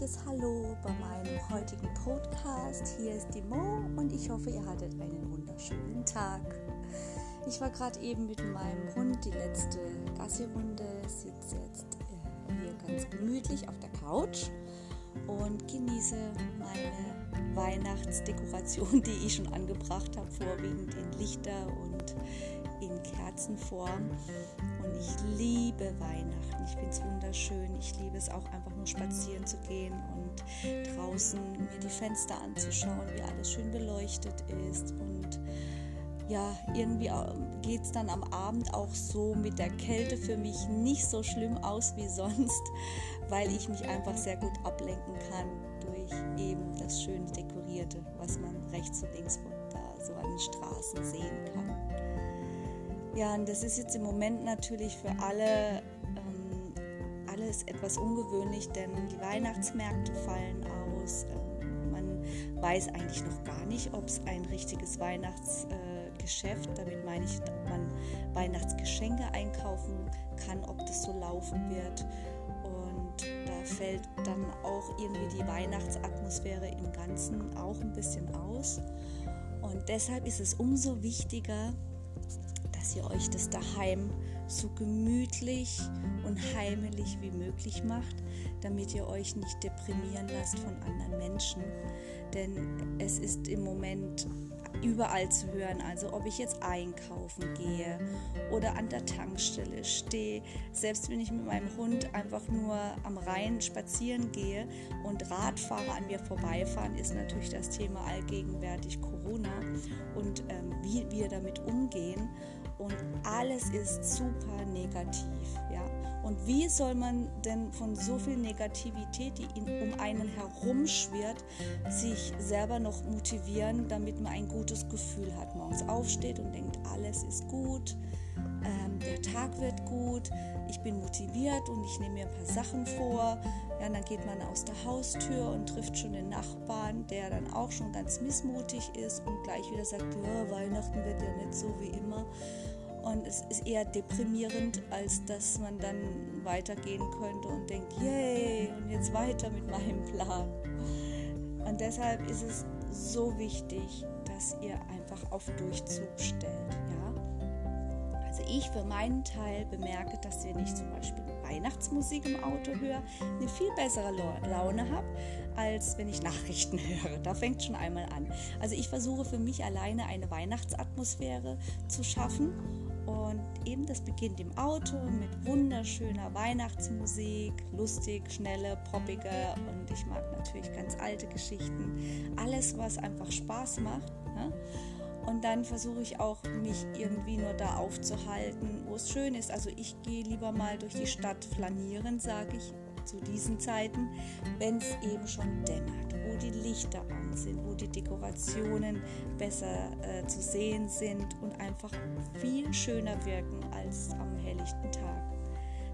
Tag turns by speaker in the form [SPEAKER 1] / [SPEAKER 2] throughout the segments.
[SPEAKER 1] herzliches Hallo bei meinem heutigen Podcast. Hier ist die Mo und ich hoffe, ihr hattet einen wunderschönen Tag. Ich war gerade eben mit meinem Hund die letzte Gassi-Runde, sitze jetzt äh, hier ganz gemütlich auf der Couch und genieße meine Weihnachtsdekoration, die ich schon angebracht habe, vorwiegend in Lichter und in Kerzenform. Und ich liebe Weihnachten. Ich finde es wunderschön. Ich liebe es auch einfach spazieren zu gehen und draußen mir die Fenster anzuschauen, wie alles schön beleuchtet ist. Und ja, irgendwie geht es dann am Abend auch so mit der Kälte für mich nicht so schlimm aus wie sonst, weil ich mich einfach sehr gut ablenken kann durch eben das schöne Dekorierte, was man rechts und links da so an den Straßen sehen kann. Ja, und das ist jetzt im Moment natürlich für alle alles etwas ungewöhnlich, denn die Weihnachtsmärkte fallen aus. Ähm, man weiß eigentlich noch gar nicht, ob es ein richtiges Weihnachtsgeschäft, äh, damit meine ich, ob man Weihnachtsgeschenke einkaufen kann, ob das so laufen wird. Und da fällt dann auch irgendwie die Weihnachtsatmosphäre im Ganzen auch ein bisschen aus. Und deshalb ist es umso wichtiger, dass ihr euch das daheim so gemütlich und heimelig wie möglich macht, damit ihr euch nicht deprimieren lasst von anderen Menschen. Denn es ist im Moment überall zu hören. Also ob ich jetzt einkaufen gehe oder an der Tankstelle stehe, selbst wenn ich mit meinem Hund einfach nur am Rhein spazieren gehe und Radfahrer an mir vorbeifahren, ist natürlich das Thema allgegenwärtig Corona und ähm, wie wir damit umgehen und alles ist super negativ. Ja? Und wie soll man denn von so viel Negativität, die in, um einen herumschwirrt, sich selber noch motivieren, damit man ein gutes Gefühl hat, morgens aufsteht und denkt, alles ist gut, ähm, der Tag wird gut, ich bin motiviert und ich nehme mir ein paar Sachen vor. Ja, dann geht man aus der Haustür und trifft schon den Nachbarn, der dann auch schon ganz missmutig ist und gleich wieder sagt, ja, Weihnachten wird ja nicht so wie immer. Und es ist eher deprimierend, als dass man dann weitergehen könnte und denkt, yay, und jetzt weiter mit meinem Plan. Und deshalb ist es so wichtig, dass ihr einfach auf Durchzug stellt. Ja? Also ich für meinen Teil bemerke, dass wenn ich zum Beispiel Weihnachtsmusik im Auto höre, eine viel bessere Laune habe, als wenn ich Nachrichten höre. Da fängt schon einmal an. Also ich versuche für mich alleine eine Weihnachtsatmosphäre zu schaffen und eben das beginnt im Auto mit wunderschöner Weihnachtsmusik, lustig, schnelle, poppige und ich mag natürlich ganz alte Geschichten. Alles, was einfach Spaß macht. Ne? Und dann versuche ich auch, mich irgendwie nur da aufzuhalten, wo es schön ist. Also ich gehe lieber mal durch die Stadt flanieren, sage ich zu diesen Zeiten, wenn es eben schon dämmert, die Lichter an sind, wo die Dekorationen besser äh, zu sehen sind und einfach viel schöner wirken als am helllichten Tag.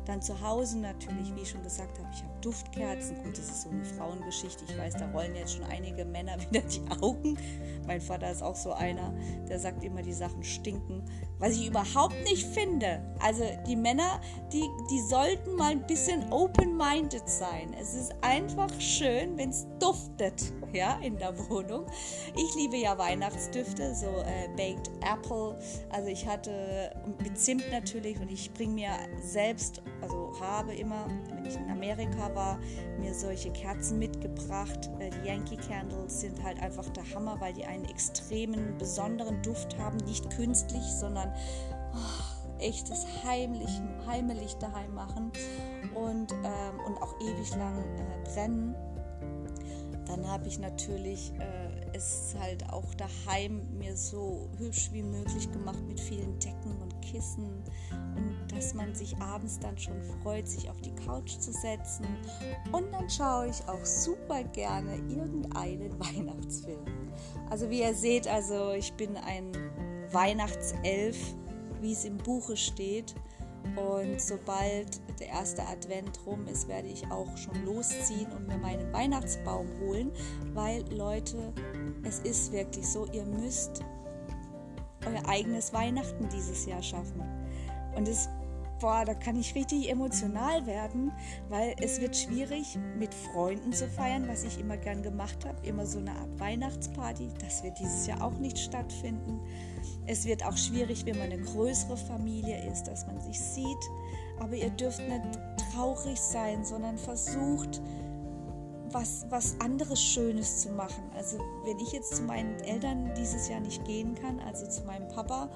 [SPEAKER 1] Dann zu Hause natürlich, wie ich schon gesagt habe, ich habe Duftkerzen. Gut, das ist so eine Frauengeschichte. Ich weiß, da rollen jetzt schon einige Männer wieder die Augen. Mein Vater ist auch so einer, der sagt immer, die Sachen stinken. Was ich überhaupt nicht finde. Also die Männer, die, die sollten mal ein bisschen open-minded sein. Es ist einfach schön, wenn es duftet, ja, in der Wohnung. Ich liebe ja Weihnachtsdüfte, so äh, Baked Apple. Also ich hatte mit Zimt natürlich und ich bringe mir selbst, also habe immer, wenn ich in Amerika war, mir solche Kerzen mitgebracht. Äh, die Yankee Candles sind halt einfach der Hammer, weil die einen extremen, besonderen Duft haben. Nicht künstlich, sondern oh, echtes heimlich, heimelig daheim machen und, ähm, und auch ewig lang äh, brennen. Dann habe ich natürlich äh, es halt auch daheim mir so hübsch wie möglich gemacht mit vielen Decken und Kissen und dass man sich abends dann schon freut, sich auf die Couch zu setzen. Und dann schaue ich auch super gerne irgendeinen Weihnachtsfilm. Also wie ihr seht, also ich bin ein Weihnachtself, wie es im Buche steht. Und sobald der erste Advent rum ist, werde ich auch schon losziehen und mir meinen Weihnachtsbaum holen, weil Leute, es ist wirklich so, ihr müsst euer eigenes Weihnachten dieses Jahr schaffen. Und es boah, da kann ich richtig emotional werden, weil es wird schwierig, mit Freunden zu feiern, was ich immer gern gemacht habe. Immer so eine Art Weihnachtsparty. Das wird dieses Jahr auch nicht stattfinden. Es wird auch schwierig, wenn man eine größere Familie ist, dass man sich sieht. Aber ihr dürft nicht traurig sein, sondern versucht, was, was anderes Schönes zu machen. Also wenn ich jetzt zu meinen Eltern dieses Jahr nicht gehen kann, also zu meinem Papa,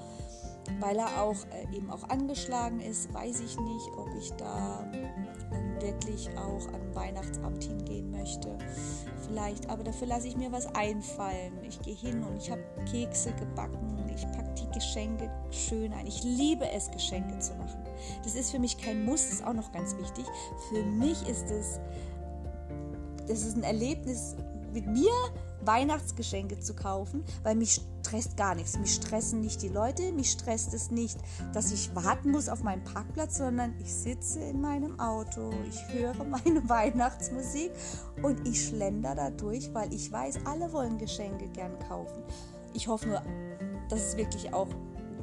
[SPEAKER 1] weil er auch äh, eben auch angeschlagen ist, weiß ich nicht, ob ich da äh, wirklich auch an Weihnachtsamt hingehen möchte. Vielleicht, aber dafür lasse ich mir was einfallen. Ich gehe hin und ich habe Kekse gebacken, ich packe die Geschenke schön ein. Ich liebe es, Geschenke zu machen. Das ist für mich kein Muss, das ist auch noch ganz wichtig. Für mich ist es, das ist ein Erlebnis mit mir, Weihnachtsgeschenke zu kaufen, weil mich stresst gar nichts. Mich stressen nicht die Leute, mich stresst es nicht, dass ich warten muss auf meinen Parkplatz, sondern ich sitze in meinem Auto, ich höre meine Weihnachtsmusik und ich schlender da durch, weil ich weiß, alle wollen Geschenke gern kaufen. Ich hoffe nur, dass es wirklich auch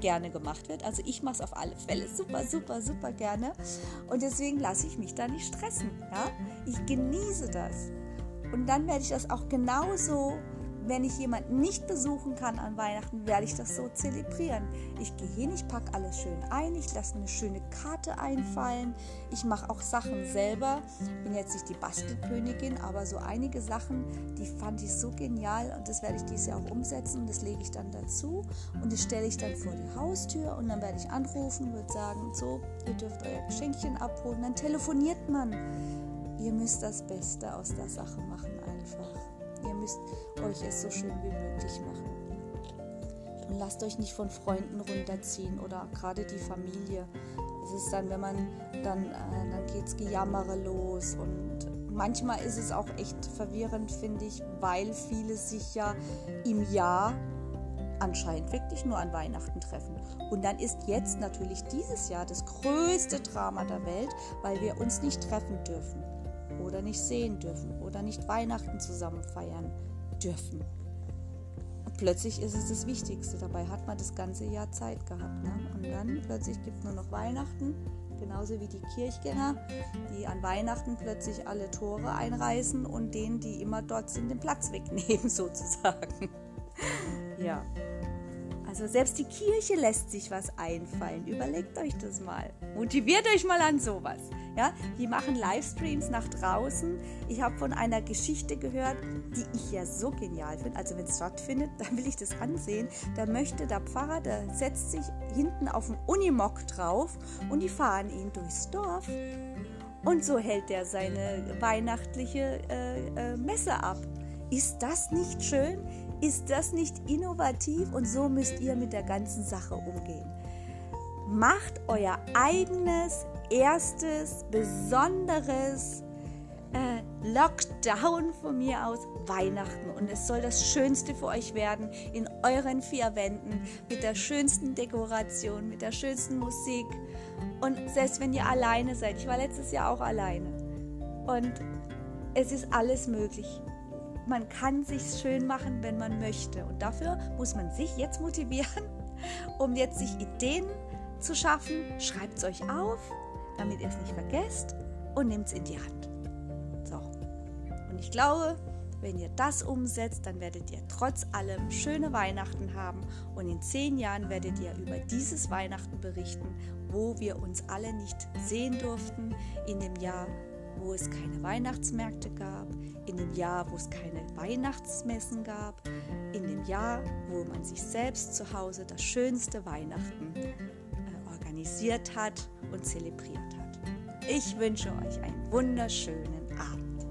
[SPEAKER 1] gerne gemacht wird. Also ich mache es auf alle Fälle super, super, super gerne. Und deswegen lasse ich mich da nicht stressen. Ja? Ich genieße das. Und dann werde ich das auch genauso, wenn ich jemanden nicht besuchen kann an Weihnachten, werde ich das so zelebrieren. Ich gehe hin, ich packe alles schön ein, ich lasse eine schöne Karte einfallen, ich mache auch Sachen selber. Ich bin jetzt nicht die Bastelkönigin, aber so einige Sachen, die fand ich so genial und das werde ich dieses Jahr auch umsetzen und das lege ich dann dazu und das stelle ich dann vor die Haustür und dann werde ich anrufen, würde sagen, so, ihr dürft euer Geschenkchen abholen, dann telefoniert man Ihr müsst das Beste aus der Sache machen einfach. Ihr müsst euch es so schön wie möglich machen. Und lasst euch nicht von Freunden runterziehen oder gerade die Familie. Es ist dann, wenn man dann, äh, dann geht's Gejammere los und manchmal ist es auch echt verwirrend, finde ich, weil viele sich ja im Jahr anscheinend wirklich nur an Weihnachten treffen. Und dann ist jetzt natürlich dieses Jahr das größte Drama der Welt, weil wir uns nicht treffen dürfen oder nicht sehen dürfen oder nicht Weihnachten zusammen feiern dürfen. Und plötzlich ist es das Wichtigste. Dabei hat man das ganze Jahr Zeit gehabt. Ne? Und dann plötzlich gibt es nur noch Weihnachten, genauso wie die Kirchgänger, die an Weihnachten plötzlich alle Tore einreißen und denen, die immer dort sind, den Platz wegnehmen, sozusagen. ja. Also selbst die Kirche lässt sich was einfallen. Überlegt euch das mal. Motiviert euch mal an sowas. Ja, die machen Livestreams nach draußen. Ich habe von einer Geschichte gehört, die ich ja so genial finde. Also wenn es stattfindet, dann will ich das ansehen. Da möchte der Pfarrer, der setzt sich hinten auf den Unimog drauf und die fahren ihn durchs Dorf. Und so hält er seine weihnachtliche äh, äh, Messe ab. Ist das nicht schön? Ist das nicht innovativ? Und so müsst ihr mit der ganzen Sache umgehen. Macht euer eigenes erstes besonderes äh, Lockdown von mir aus Weihnachten. Und es soll das Schönste für euch werden in euren vier Wänden mit der schönsten Dekoration, mit der schönsten Musik. Und selbst wenn ihr alleine seid, ich war letztes Jahr auch alleine. Und es ist alles möglich. Man kann sich schön machen, wenn man möchte. Und dafür muss man sich jetzt motivieren, um jetzt sich Ideen zu schaffen. Schreibt es euch auf, damit ihr es nicht vergesst und nehmt es in die Hand. So. Und ich glaube, wenn ihr das umsetzt, dann werdet ihr trotz allem schöne Weihnachten haben und in zehn Jahren werdet ihr über dieses Weihnachten berichten, wo wir uns alle nicht sehen durften, in dem Jahr, wo es keine Weihnachtsmärkte gab, in dem Jahr, wo es keine Weihnachtsmessen gab, in dem Jahr, wo man sich selbst zu Hause das schönste Weihnachten organisiert hat und zelebriert hat. Ich wünsche euch einen wunderschönen Abend.